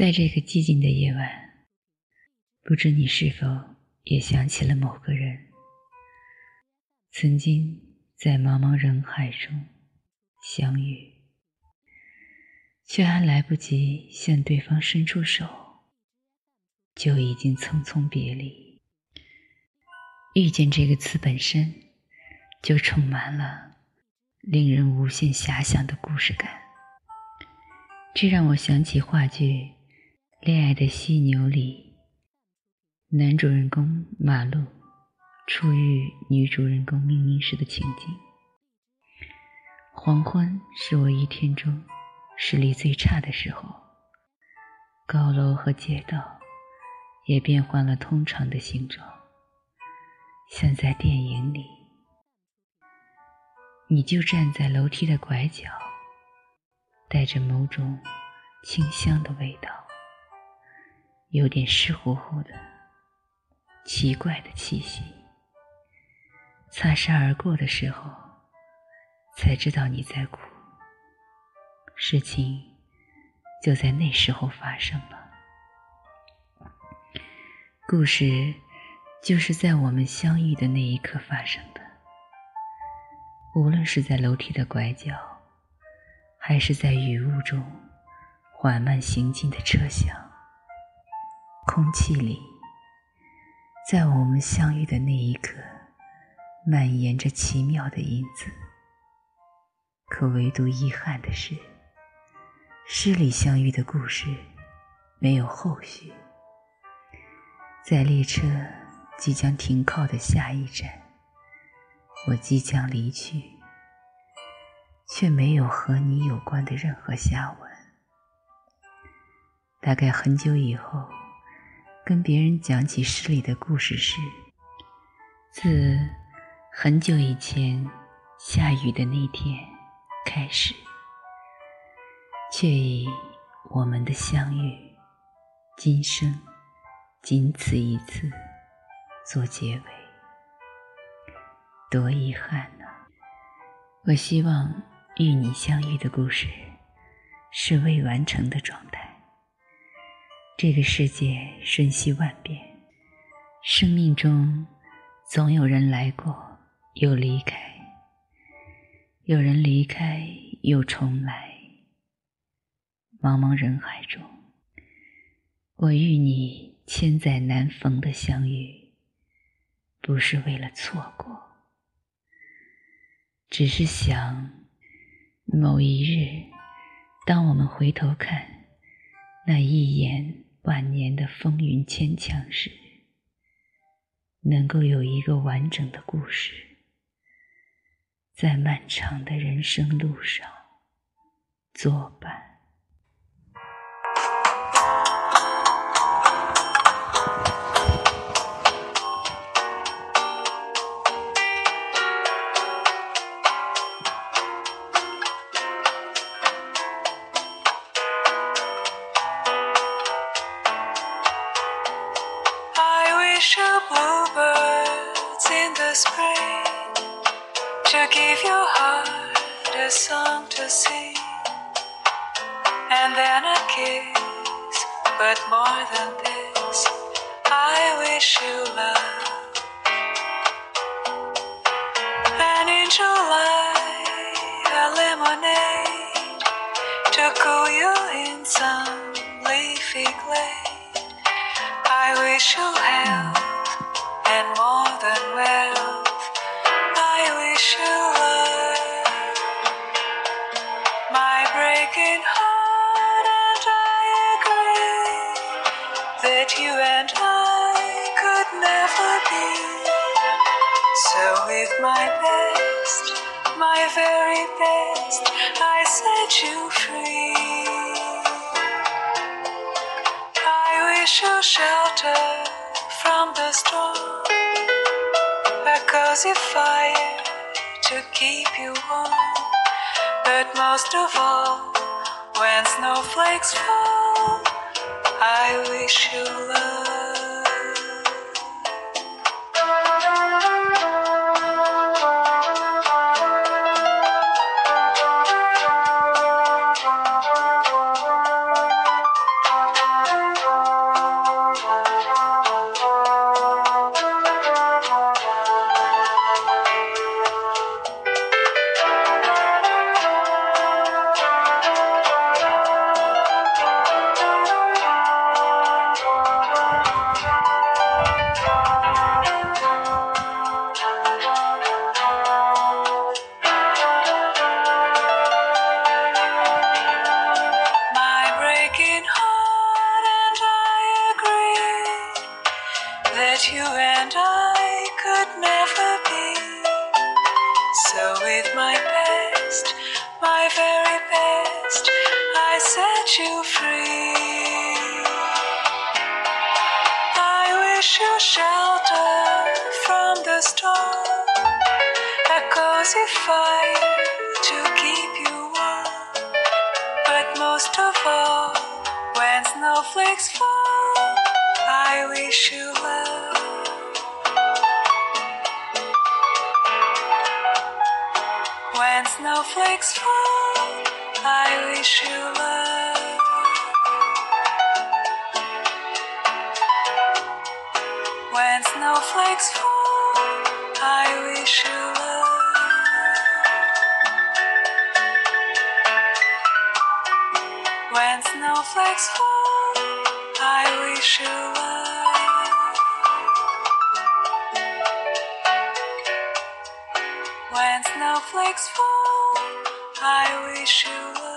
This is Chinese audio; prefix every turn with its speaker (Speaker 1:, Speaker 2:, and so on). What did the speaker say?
Speaker 1: 在这个寂静的夜晚，不知你是否也想起了某个人，曾经在茫茫人海中相遇，却还来不及向对方伸出手，就已经匆匆别离。遇见这个词本身，就充满了令人无限遐想的故事感。这让我想起话剧。《恋爱的犀牛》里，男主人公马路初遇女主人公明明时的情景。黄昏是我一天中视力最差的时候，高楼和街道也变换了通常的形状，像在电影里。你就站在楼梯的拐角，带着某种清香的味道。有点湿乎乎的，奇怪的气息。擦身而过的时候，才知道你在哭。事情就在那时候发生了。故事就是在我们相遇的那一刻发生的。无论是在楼梯的拐角，还是在雨雾中缓慢行进的车厢。空气里，在我们相遇的那一刻，蔓延着奇妙的因子。可唯独遗憾的是，诗里相遇的故事没有后续。在列车即将停靠的下一站，我即将离去，却没有和你有关的任何下文。大概很久以后。跟别人讲起诗里的故事时，自很久以前下雨的那天开始，却以我们的相遇，今生仅此一次做结尾，多遗憾呐！我希望与你相遇的故事是未完成的状态。这个世界瞬息万变，生命中总有人来过又离开，有人离开又重来。茫茫人海中，我与你千载难逢的相遇，不是为了错过，只是想某一日，当我们回头看那一眼。晚年的风云牵强时，能够有一个完整的故事，在漫长的人生路上作伴。
Speaker 2: To give your heart a song to sing, and then a kiss. But more than this, I wish you love. And in July, a lemonade to cool you in some leafy glade. I wish you health that you and I could never be. So, with my best, my very best, I set you free. I wish you shelter from the storm, a cozy fire to keep you warm. But most of all, when snowflakes fall, I wish you love. You free. I wish you shelter from the storm, a cozy fire to keep you warm. But most of all, when snowflakes fall, I wish you love. When snowflakes fall, I wish you love. When snowflakes fall, I wish you love. When snowflakes fall, I wish you love. When snowflakes fall, I wish you love.